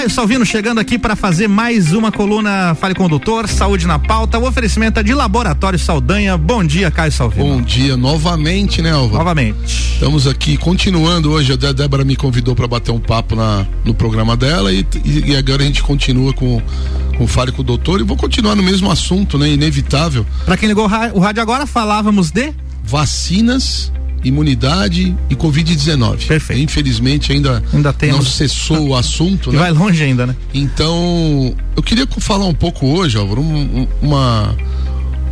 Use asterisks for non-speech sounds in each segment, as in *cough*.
Caio Salvino chegando aqui para fazer mais uma coluna Fale com o Doutor, Saúde na Pauta. O oferecimento é de Laboratório Saldanha. Bom dia, Caio Salvino. Bom dia novamente, né, Alva? Novamente. Estamos aqui continuando hoje. A Débora me convidou para bater um papo na, no programa dela e, e, e agora a gente continua com com Fale com o Doutor e vou continuar no mesmo assunto, né? Inevitável. Para quem ligou o rádio agora, falávamos de vacinas imunidade e Covid-19. Perfeito. Infelizmente ainda, ainda temos... não cessou o assunto, e né? Vai longe ainda, né? Então, eu queria falar um pouco hoje, Álvaro, um, uma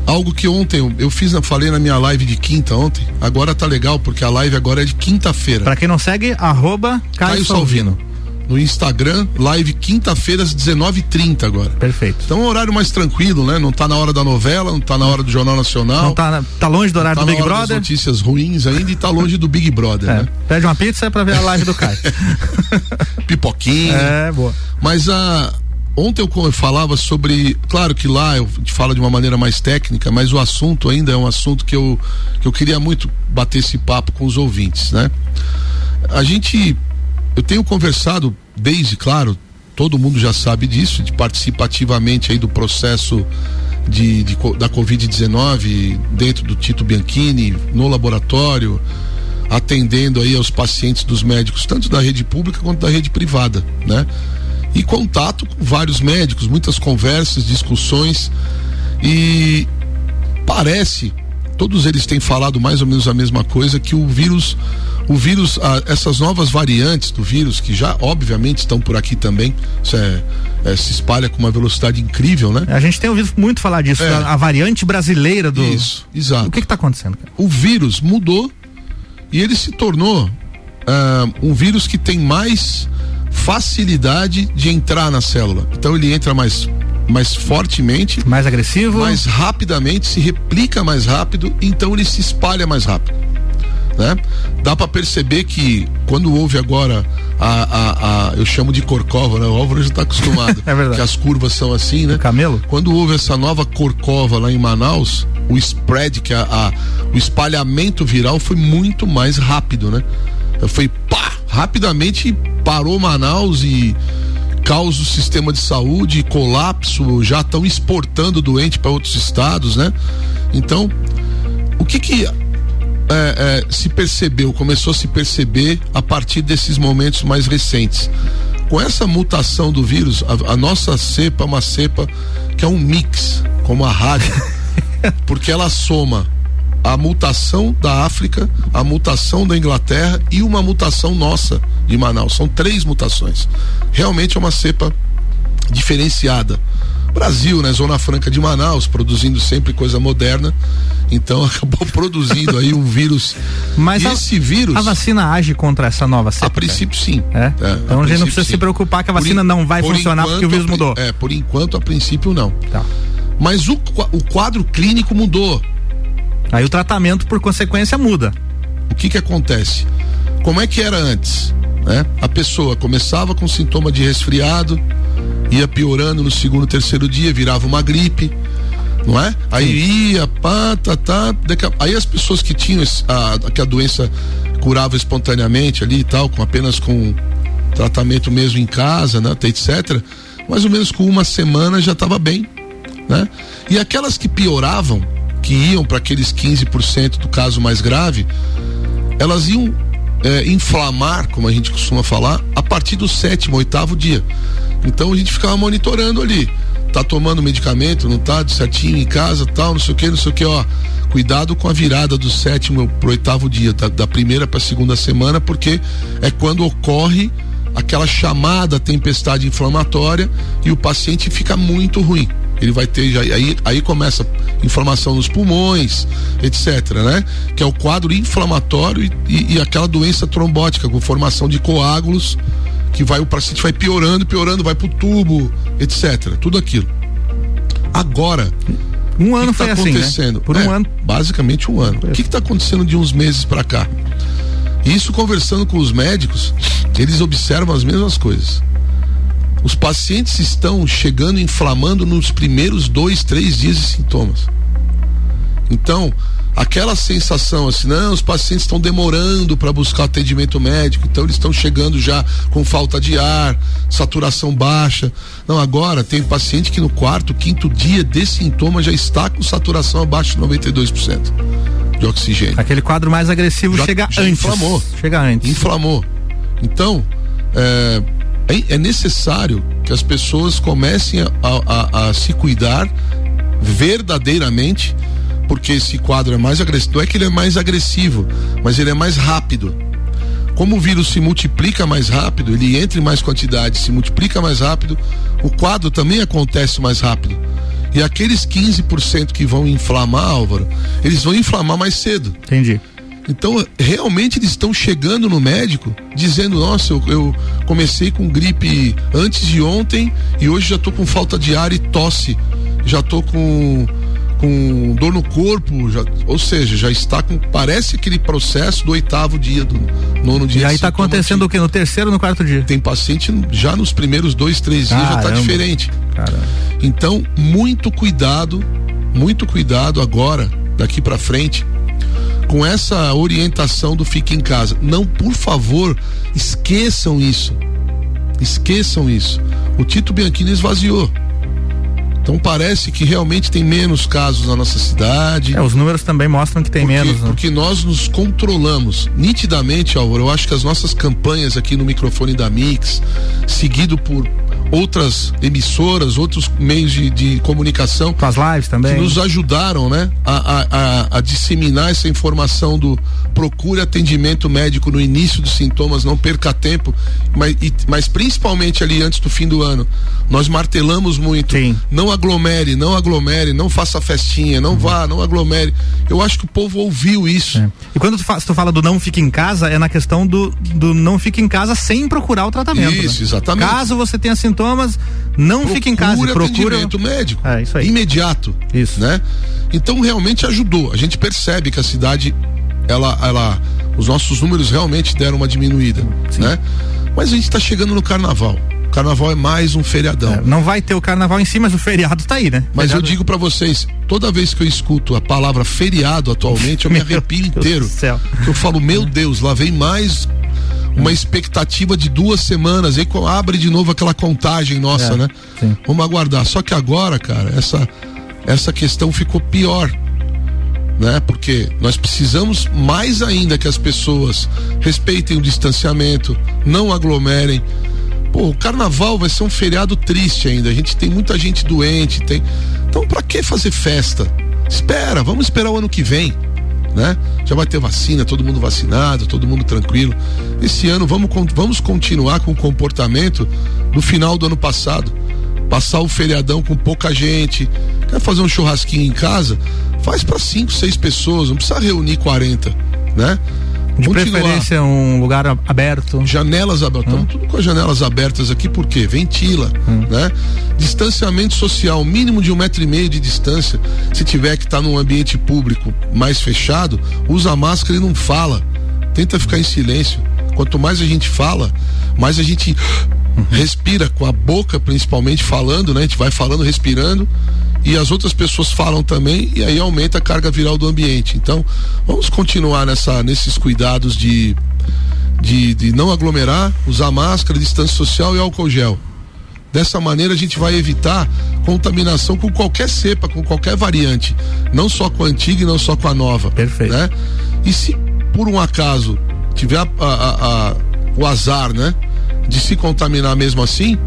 algo que ontem eu, eu fiz, falei na minha live de quinta ontem. Agora tá legal porque a live agora é de quinta-feira. Para quem não segue, arroba Caio, Caio Salvino. Salvino no Instagram, live quinta-feira às 19h30 agora. Perfeito. Então é um horário mais tranquilo, né? Não tá na hora da novela, não tá na hora do Jornal Nacional. Não tá, tá longe do horário tá do Big Brother. notícias ruins ainda e tá longe do Big Brother, é. né? Pede uma pizza para ver a live do Caio. *laughs* Pipoquinha. É, boa. Mas a ontem eu falava sobre, claro que lá eu te falo de uma maneira mais técnica, mas o assunto ainda é um assunto que eu que eu queria muito bater esse papo com os ouvintes, né? A gente eu tenho conversado desde, claro, todo mundo já sabe disso, de participativamente aí do processo de, de da Covid-19 dentro do Tito Bianchini, no laboratório, atendendo aí aos pacientes dos médicos, tanto da rede pública quanto da rede privada, né? E contato com vários médicos, muitas conversas, discussões e parece, todos eles têm falado mais ou menos a mesma coisa, que o vírus o vírus, essas novas variantes do vírus, que já obviamente estão por aqui também, isso é, é se espalha com uma velocidade incrível, né? A gente tem ouvido muito falar disso, é. a, a, variante brasileira do. Isso, exato. O que está acontecendo? Cara? O vírus mudou e ele se tornou uh, um vírus que tem mais facilidade de entrar na célula. Então ele entra mais mais fortemente, mais agressivo, mais rapidamente, se replica mais rápido, então ele se espalha mais rápido né? Dá para perceber que quando houve agora a, a, a, eu chamo de corcova, né? O Álvaro já está acostumado. *laughs* é verdade. Que as curvas são assim, né? O camelo? Quando houve essa nova corcova lá em Manaus, o spread, que a, a, o espalhamento viral foi muito mais rápido, né? Foi pá, rapidamente parou Manaus e causa o sistema de saúde, colapso, já estão exportando doente para outros estados, né? Então, o que que é, é, se percebeu, começou a se perceber a partir desses momentos mais recentes. Com essa mutação do vírus, a, a nossa cepa é uma cepa que é um mix, como a rádio, *laughs* porque ela soma a mutação da África, a mutação da Inglaterra e uma mutação nossa de Manaus. São três mutações. Realmente é uma cepa diferenciada. Brasil, né? Zona Franca de Manaus, produzindo sempre coisa moderna. Então *laughs* acabou produzindo aí um vírus. Mas a, esse vírus. A vacina age contra essa nova cepa? A princípio sim. É? é então a, gente não precisa sim. se preocupar que a vacina por não vai funcionar porque o vírus mudou. É, por enquanto a princípio não. Tá. Mas o, o quadro clínico mudou. Aí o tratamento por consequência muda. O que que acontece? Como é que era antes? Né? A pessoa começava com sintoma de resfriado, ia piorando no segundo, terceiro dia, virava uma gripe, não é? Aí ia, pá, tá, tá, aí as pessoas que tinham a, que a doença curava espontaneamente ali e tal, com apenas com tratamento mesmo em casa, né, etc. Mais ou menos com uma semana já estava bem, né? E aquelas que pioravam, que iam para aqueles 15% do caso mais grave, elas iam é, inflamar, como a gente costuma falar, a partir do sétimo, oitavo dia. Então a gente ficava monitorando ali. Tá tomando medicamento, não tá certinho em casa, tal, não sei o que, não sei o que, ó. Cuidado com a virada do sétimo pro oitavo dia, da, da primeira para segunda semana, porque é quando ocorre aquela chamada tempestade inflamatória e o paciente fica muito ruim. Ele vai ter, já, aí, aí começa inflamação nos pulmões, etc, né? Que é o quadro inflamatório e, e, aquela doença trombótica com formação de coágulos que vai o paciente vai piorando, piorando, vai pro tubo, etc. Tudo aquilo. Agora, um ano que que tá foi acontecendo? assim, né? Por um é, ano. Basicamente um ano. O que está acontecendo de uns meses para cá? Isso conversando com os médicos, eles observam as mesmas coisas. Os pacientes estão chegando inflamando nos primeiros dois, três dias de sintomas. Então, aquela sensação assim, não, os pacientes estão demorando para buscar atendimento médico, então eles estão chegando já com falta de ar, saturação baixa. Não, agora tem paciente que no quarto, quinto dia de sintoma já está com saturação abaixo de 92% de oxigênio. Aquele quadro mais agressivo já, chega já antes. Inflamou. Chega antes. Inflamou. Então, é, é, necessário que as pessoas comecem a, a, a se cuidar verdadeiramente porque esse quadro é mais agressivo. Não é que ele é mais agressivo, mas ele é mais rápido. Como o vírus se multiplica mais rápido, ele entra em mais quantidade, se multiplica mais rápido, o quadro também acontece mais rápido. E aqueles 15% que vão inflamar, Álvaro, eles vão inflamar mais cedo. Entendi. Então, realmente eles estão chegando no médico dizendo: Nossa, eu, eu, comecei com gripe antes de ontem e hoje já estou com falta de ar e tosse. Já estou com com dor no corpo, já, ou seja, já está com. Parece aquele processo do oitavo dia, do nono dia. E aí está acontecendo o que? No terceiro no quarto dia? Tem paciente já nos primeiros dois, três dias Caramba. já está diferente. Caramba. Então, muito cuidado, muito cuidado agora, daqui para frente, com essa orientação do fique em casa. Não, por favor, esqueçam isso. Esqueçam isso. O Tito Bianchini esvaziou. Então parece que realmente tem menos casos na nossa cidade. É, os números também mostram que tem porque, menos. Né? Porque nós nos controlamos. Nitidamente, Álvaro, eu acho que as nossas campanhas aqui no microfone da Mix, seguido por outras emissoras, outros meios de, de comunicação. Com as lives também. Que nos ajudaram, né? A, a, a, a, disseminar essa informação do procure atendimento médico no início dos sintomas, não perca tempo, mas, e, mas principalmente ali antes do fim do ano. Nós martelamos muito. Sim. Não aglomere, não aglomere, não faça festinha, não uhum. vá, não aglomere. Eu acho que o povo ouviu isso. É. E quando tu, fa tu fala do não fique em casa, é na questão do, do não fique em casa sem procurar o tratamento. Isso, né? exatamente. Caso você tenha sintomas, não procure fique em casa. Procure atendimento médico. É, isso aí. Imediato. Isso. Né? Então realmente ajudou. A gente percebe que a cidade ela, ela, os nossos números realmente deram uma diminuída, Sim. né? Mas a gente está chegando no carnaval. O carnaval é mais um feriadão. É, não vai ter o carnaval em si, mas o feriado está aí, né? Mas feriado... eu digo para vocês, toda vez que eu escuto a palavra feriado atualmente, eu me *laughs* arrepio inteiro. Eu falo, meu Deus, lá vem mais uma expectativa de duas semanas, aí abre de novo aquela contagem nossa, é, né? Sim. Vamos aguardar. Só que agora, cara, essa essa questão ficou pior né? Porque nós precisamos mais ainda que as pessoas respeitem o distanciamento, não aglomerem. Pô, o carnaval vai ser um feriado triste ainda. A gente tem muita gente doente, tem. Então, para que fazer festa? Espera, vamos esperar o ano que vem, né? Já vai ter vacina, todo mundo vacinado, todo mundo tranquilo. Esse ano vamos, vamos continuar com o comportamento do final do ano passado. Passar o feriadão com pouca gente. Quer fazer um churrasquinho em casa? faz para cinco, seis pessoas, não precisa reunir 40, né? De Continuar. preferência um lugar aberto. Janelas abertas. Hum. tudo com as janelas abertas aqui, por quê? Ventila, hum. né? Distanciamento social, mínimo de um metro e meio de distância. Se tiver que estar tá num ambiente público mais fechado, usa máscara e não fala. Tenta ficar em silêncio. Quanto mais a gente fala, mais a gente *gasps* respira com a boca, principalmente falando, né? A gente vai falando, respirando e as outras pessoas falam também e aí aumenta a carga viral do ambiente. Então, vamos continuar nessa, nesses cuidados de, de, de não aglomerar, usar máscara, distância social e álcool gel. Dessa maneira a gente vai evitar contaminação com qualquer cepa, com qualquer variante, não só com a antiga e não só com a nova. Perfeito. Né? E se por um acaso tiver a, a, a, o azar, né, de se contaminar mesmo assim,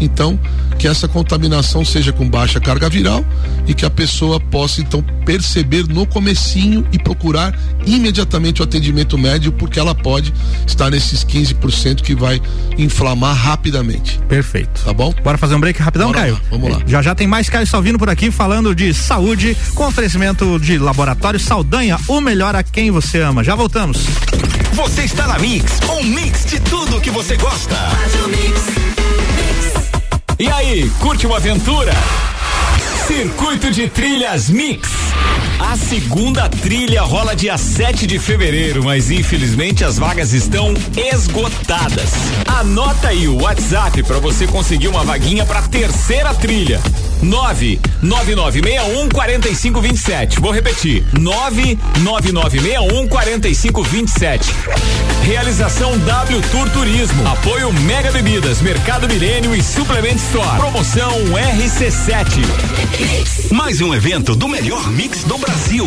então que essa contaminação seja com baixa carga viral e que a pessoa possa então perceber no comecinho e procurar imediatamente o atendimento médio porque ela pode estar nesses 15% que vai inflamar rapidamente. Perfeito. Tá bom? Bora fazer um break rapidão, Bora Caio? Lá, vamos lá. Já já tem mais Caio Salvino por aqui falando de saúde com oferecimento de Laboratório Saldanha, o melhor a quem você ama. Já voltamos. Você está na Mix, um mix de tudo que você gosta. Faz o mix. E aí, curte uma aventura? Circuito de Trilhas Mix. A segunda trilha rola dia 7 de fevereiro, mas infelizmente as vagas estão esgotadas. Anota aí o WhatsApp para você conseguir uma vaguinha para terceira trilha. 99961 4527. Vou repetir. 99961 4527. Realização W Tour Turismo. Apoio Mega Bebidas, Mercado Milênio e Suplement Store. Promoção RC7. Mais um evento do melhor mix do Brasil.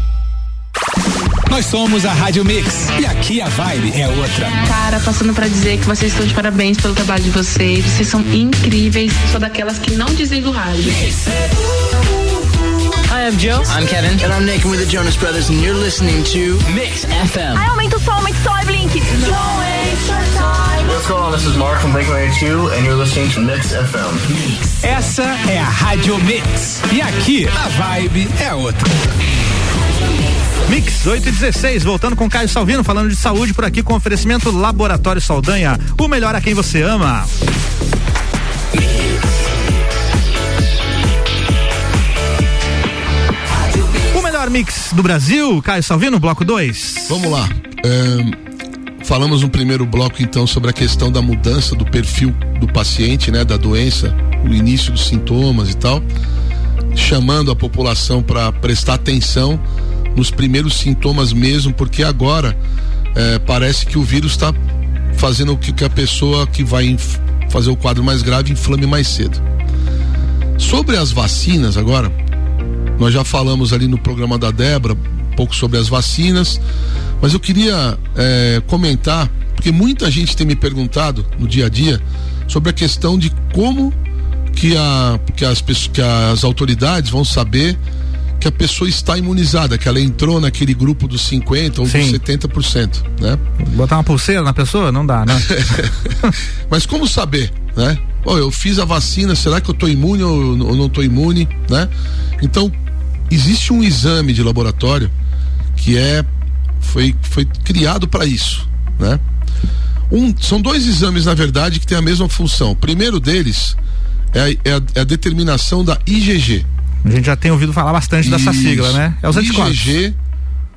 Nós somos a Rádio Mix e aqui a vibe é outra. Cara, passando para dizer que vocês estão de parabéns pelo trabalho de vocês. Vocês são incríveis. Sou daquelas que não dizem do rádio. Hi, I'm Joe. I'm Kevin. And I'm Nick with the Jonas Brothers, and you're listening to Mix FM. Ai, aumenta o som, aumenta o som, Blink. What's going on? This is Mark from Blink-182, and you're listening to Mix FM. Essa é a Rádio Mix e aqui a vibe é outra. Mix 8 e 16, voltando com Caio Salvino, falando de saúde por aqui com oferecimento Laboratório Saldanha, o melhor a quem você ama. O melhor mix do Brasil, Caio Salvino, bloco 2. Vamos lá. É, falamos no primeiro bloco então sobre a questão da mudança do perfil do paciente, né, da doença, o início dos sintomas e tal, chamando a população para prestar atenção nos primeiros sintomas mesmo, porque agora é, parece que o vírus está fazendo com que a pessoa que vai fazer o quadro mais grave inflame mais cedo. Sobre as vacinas agora, nós já falamos ali no programa da Débora um pouco sobre as vacinas, mas eu queria é, comentar, porque muita gente tem me perguntado no dia a dia sobre a questão de como que, a, que, as, que as autoridades vão saber que a pessoa está imunizada, que ela entrou naquele grupo dos 50 ou Sim. dos 70%, né? Botar uma pulseira na pessoa não dá, né? *laughs* Mas como saber, né? Oh, eu fiz a vacina, será que eu estou imune ou, ou não estou imune, né? Então, existe um exame de laboratório que é foi foi criado para isso, né? Um, são dois exames na verdade que têm a mesma função. O primeiro deles é a, é a, é a determinação da IgG, a gente já tem ouvido falar bastante Isso. dessa sigla, né? É os anticorpos. IgG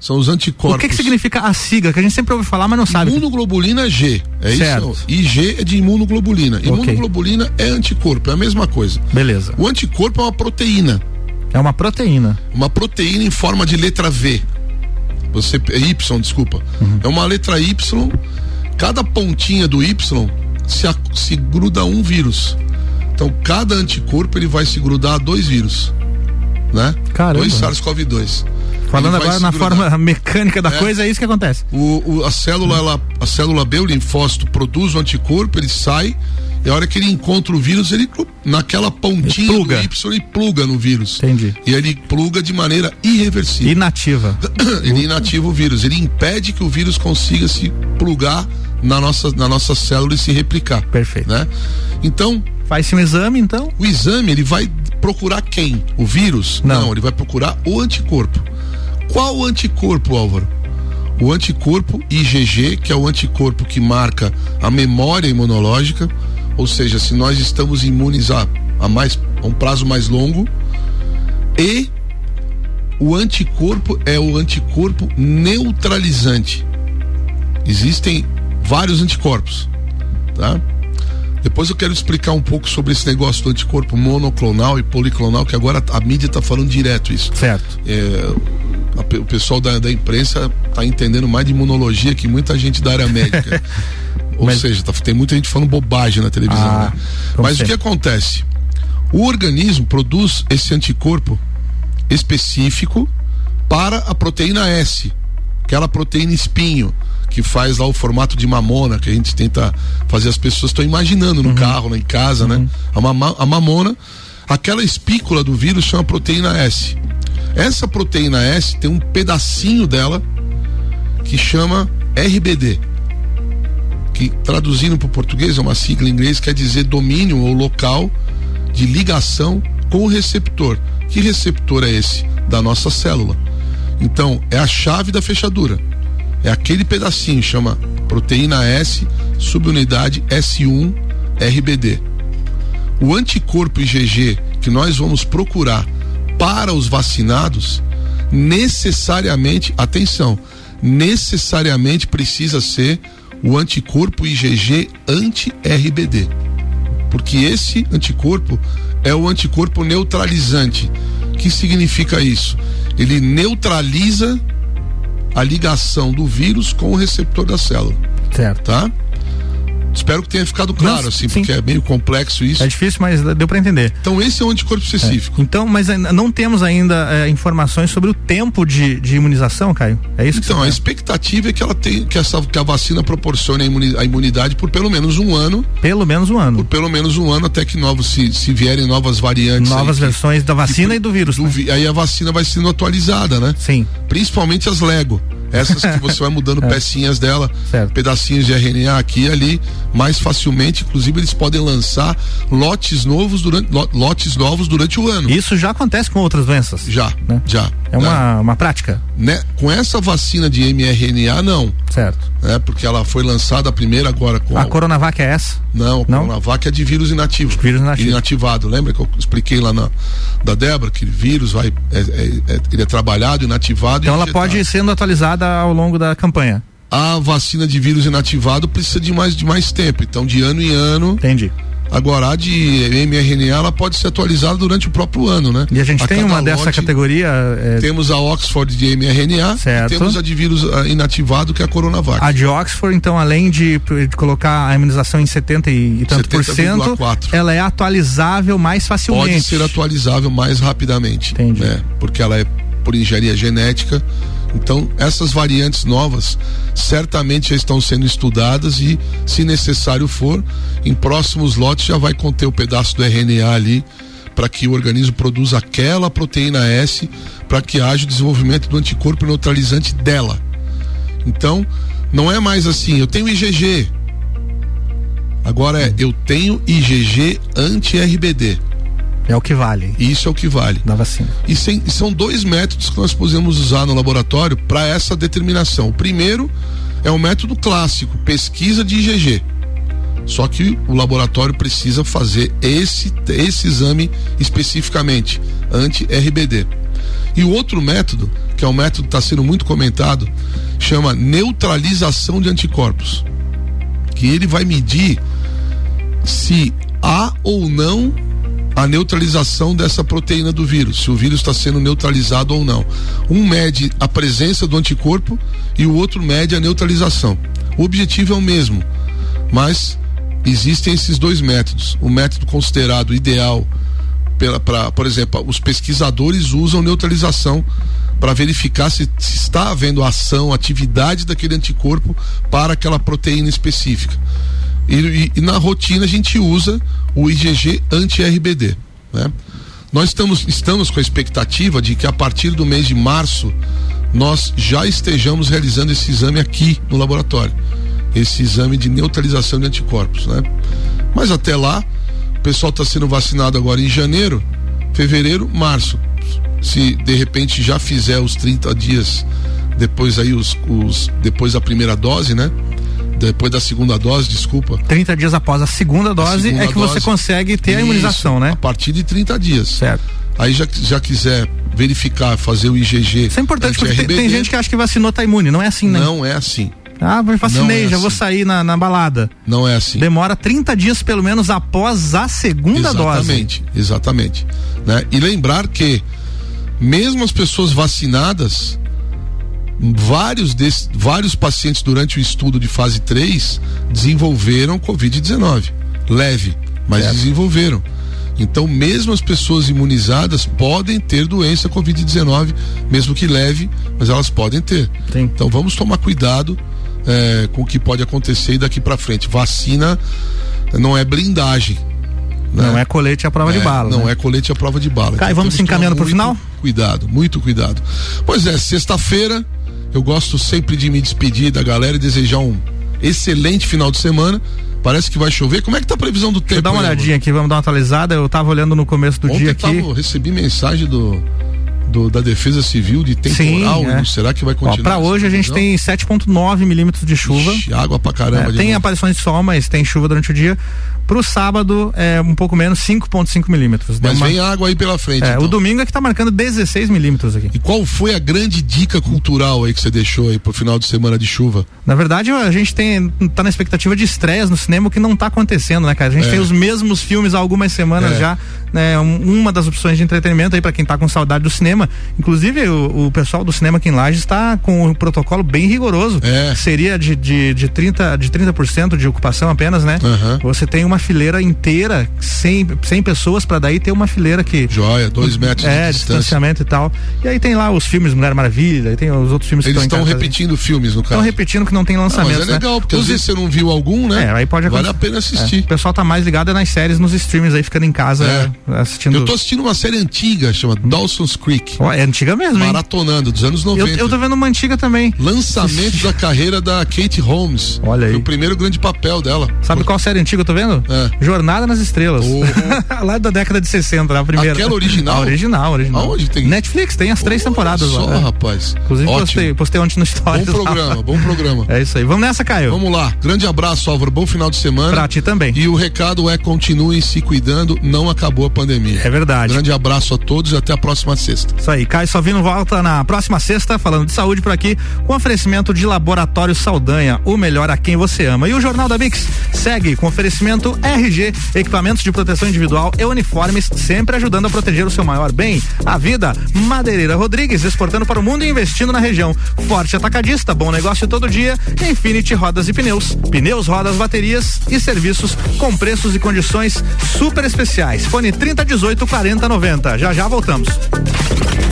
são os anticorpos. O que, que significa a sigla? Que a gente sempre ouve falar, mas não sabe. Imunoglobulina G. É certo. isso? IG é de imunoglobulina. Okay. Imunoglobulina é anticorpo, é a mesma coisa. Beleza. O anticorpo é uma proteína. É uma proteína. Uma proteína em forma de letra V. Você é Y, desculpa. Uhum. É uma letra Y. Cada pontinha do Y se, se gruda um vírus. Então, cada anticorpo ele vai se grudar a dois vírus né? Caramba. Dois SARS-CoV-2. Falando agora na forma mecânica da é, coisa, é isso que acontece. O, o, a célula, ela, a célula B, o linfócito, produz o anticorpo, ele sai, e a hora que ele encontra o vírus, ele naquela pontinha ele pluga. do Y, ele pluga no vírus. Entendi. E ele pluga de maneira irreversível. Inativa. *clears throat* ele inativa o vírus, ele impede que o vírus consiga se plugar na nossa, na nossa célula e se replicar. Perfeito. Né? Então. Faz-se um exame, então? O exame, ele vai procurar quem? O vírus? Não. Não, ele vai procurar o anticorpo. Qual anticorpo, Álvaro? O anticorpo IgG, que é o anticorpo que marca a memória imunológica, ou seja, se nós estamos imunes a, a, mais, a um prazo mais longo, e o anticorpo é o anticorpo neutralizante. Existem vários anticorpos, tá? Depois eu quero explicar um pouco sobre esse negócio do anticorpo monoclonal e policlonal, que agora a mídia está falando direto isso. Certo. É, a, o pessoal da, da imprensa está entendendo mais de imunologia que muita gente da área médica. *laughs* Ou Mas... seja, tá, tem muita gente falando bobagem na televisão. Ah, né? Mas o que acontece? O organismo produz esse anticorpo específico para a proteína S, aquela proteína espinho que faz lá o formato de mamona que a gente tenta fazer as pessoas estão imaginando no uhum. carro, lá em casa, né? uhum. né? A, mama, a mamona, aquela espícula do vírus chama proteína S. Essa proteína S tem um pedacinho dela que chama RBD, que traduzindo para o português é uma sigla em inglês, quer dizer domínio ou local de ligação com o receptor. Que receptor é esse? Da nossa célula. Então, é a chave da fechadura. É aquele pedacinho, chama proteína S, subunidade S1 RBD. O anticorpo IgG que nós vamos procurar para os vacinados, necessariamente, atenção, necessariamente precisa ser o anticorpo IgG anti-RBD. Porque esse anticorpo é o anticorpo neutralizante. O que significa isso? Ele neutraliza a ligação do vírus com o receptor da célula. Certo. Tá? Espero que tenha ficado claro, assim, sim. porque é meio complexo isso. É difícil, mas deu para entender. Então, esse é um anticorpo específico. É. Então, mas não temos ainda é, informações sobre o tempo de, de imunização, Caio? É isso Então, a expectativa é que ela tem, que, essa, que a vacina proporcione a imunidade por pelo menos um ano. Pelo menos um ano. Por pelo menos um ano, até que novos, se, se vierem novas variantes. Novas aí, versões que, da vacina que, e do vírus. Do, né? Aí a vacina vai sendo atualizada, né? Sim. Principalmente as Lego. Essas que você vai mudando *laughs* é. pecinhas dela, certo. pedacinhos de RNA aqui e ali, mais facilmente. Inclusive, eles podem lançar lotes novos durante lotes novos durante o ano. Isso já acontece com outras doenças? Já, né? já. É uma, né? uma prática? Né? Com essa vacina de mRNA, não. Certo. Né? Porque ela foi lançada a primeira agora com. A, a... Coronavac é essa? Não, a não? Coronavac é de vírus inativo. Vírus inativo. Inativado. Lembra que eu expliquei lá na da Débora que vírus vai é, é, é, ele é trabalhado, inativado. Então ela pode ir sendo atualizada ao longo da campanha. A vacina de vírus inativado precisa de mais de mais tempo. Então de ano em ano. Entendi. Agora, a de mRNA ela pode ser atualizada durante o próprio ano, né? E a gente a tem uma dessa categoria. É... Temos a Oxford de mRNA certo. e temos a de vírus uh, inativado, que é a Coronavac. A de Oxford, então, além de, de colocar a imunização em 70 e, e tanto 70, por cento, 4. ela é atualizável mais facilmente. Pode ser atualizável mais rapidamente. Entendi. Né? Porque ela é por engenharia genética então, essas variantes novas certamente já estão sendo estudadas e, se necessário for, em próximos lotes já vai conter o pedaço do RNA ali para que o organismo produza aquela proteína S para que haja o desenvolvimento do anticorpo neutralizante dela. Então, não é mais assim, eu tenho IgG. Agora é, eu tenho IgG anti-RBD. É o que vale. Isso é o que vale. Da vacina. E, sem, são dois métodos que nós podemos usar no laboratório para essa determinação. O primeiro é o método clássico, pesquisa de IgG. Só que o laboratório precisa fazer esse, esse exame especificamente, anti-RBD. E o outro método, que é um método que está sendo muito comentado, chama neutralização de anticorpos. Que ele vai medir se há ou não a neutralização dessa proteína do vírus, se o vírus está sendo neutralizado ou não. Um mede a presença do anticorpo e o outro mede a neutralização. O objetivo é o mesmo, mas existem esses dois métodos. O método considerado ideal, pela, pra, por exemplo, os pesquisadores usam neutralização para verificar se, se, está havendo ação, atividade daquele anticorpo para aquela proteína específica. E, e, e na rotina a gente usa o IgG anti-RBD. Né? Nós estamos, estamos com a expectativa de que a partir do mês de março nós já estejamos realizando esse exame aqui no laboratório. Esse exame de neutralização de anticorpos. Né? Mas até lá, o pessoal está sendo vacinado agora em janeiro, fevereiro, março. Se de repente já fizer os 30 dias depois aí os, os depois da primeira dose, né? Depois da segunda dose, desculpa. 30 dias após a segunda dose a segunda é que dose, você consegue ter isso, a imunização, né? A partir de 30 dias. Certo. Aí já, já quiser verificar, fazer o IgG. Isso é importante porque tem, tem, gente que acha que vacinou tá imune, não é assim, né? Não é assim. Ah, eu vacinei, é já assim. vou sair na, na, balada. Não é assim. Demora 30 dias pelo menos após a segunda exatamente, dose. Exatamente, exatamente. Né? E lembrar que mesmo as pessoas vacinadas, vários, des, vários pacientes durante o estudo de fase 3 desenvolveram Covid-19. Leve, mas desenvolveram. Então, mesmo as pessoas imunizadas podem ter doença Covid-19, mesmo que leve, mas elas podem ter. Sim. Então, vamos tomar cuidado é, com o que pode acontecer daqui para frente. Vacina não é blindagem. Né? Não é colete à prova de bala. Não né? é colete à prova de bala. Caio, Então, vamos se encaminhando pro muito final? Cuidado, muito cuidado. Pois é, sexta-feira, eu gosto sempre de me despedir da galera e desejar um excelente final de semana. Parece que vai chover. Como é que tá a previsão do Deixa eu tempo? dar uma aí, olhadinha aqui, vamos dar uma atualizada. Eu tava olhando no começo do Ontem dia aqui. tava, recebi mensagem do, do- da Defesa Civil de temporal. Sim, é. e Será que vai continuar? essa hoje a gente tem 7,9 milímetros de chuva. Ixi, água pra caramba. É, tem novo. aparições de sol, mas tem chuva durante o dia. Pro sábado é um pouco menos, 5,5 milímetros. Mas uma- vem água aí pela frente. É, então. O domingo é que tá marcando 16 milímetros aqui. E qual foi a grande dica cultural aí que você deixou aí pro final de semana de chuva? Na verdade, a gente tem tá na expectativa de estreias no cinema, o que não tá acontecendo, né, cara? A gente É. tem os mesmos filmes há algumas semanas É. já, né? Um- uma das opções de entretenimento aí para quem tá com saudade do cinema. Inclusive, o, o pessoal do cinema aqui em Lages está com um protocolo bem rigoroso. É. Seria de, de, de 30%, de 30% de ocupação apenas, né? Aham. Você tem uma fileira inteira, 100, 100 pessoas para daí ter uma fileira que Joia, dois metros é, de distanciamento e tal. E aí tem lá os filmes Mulher Maravilha, aí tem os outros filmes Eles que estão estão repetindo filmes no Estão caso. repetindo que não tem Ah, lançamento. mas é legal, porque Os às vezes você não viu algum, né? É, aí pode Vale a pena É, assistir. o pessoal tá mais ligado é nas séries, nos streams aí, ficando em casa É. assistindo. Eu tô assistindo uma série antiga, chama Dawson's Creek. Ó, é antiga mesmo, hein? Maratonando, dos anos Eu, 90. eu tô vendo uma antiga também. Lançamento da carreira da Kate Holmes. Olha aí. Foi o primeiro grande papel dela. Sabe qual série antiga eu tô vendo? É. Jornada nas Estrelas. *laughs* Lá da década de 60, a primeira. Aquela original? A original, original. Aonde tem? Netflix, tem as três temporadas Só, lá. rapaz. Inclusive Ótimo. postei, postei ontem no Stories. Bom lá. programa, bom programa. *laughs* É isso aí. Vamos nessa, Caio. Vamos lá. Grande abraço, Álvaro. Bom final de semana. Pra ti também. E o recado é continuem se cuidando, não acabou a pandemia. É verdade. Grande abraço a todos e até a próxima sexta. Isso aí, Caio Salvino volta na próxima sexta, falando de saúde por aqui, com oferecimento de Laboratório Saldanha, o melhor a quem você ama. E o Jornal da Mix segue com oferecimento RG, equipamentos de proteção individual e uniformes, sempre ajudando a proteger o seu maior bem, a vida. Madeireira Rodrigues, exportando para o mundo e investindo na região. Forte Atacadista, bom negócio todo dia. Infinity Rodas e Pneus, pneus, rodas, baterias e serviços com preços e condições super especiais. Fone 3018 4090. Já já voltamos.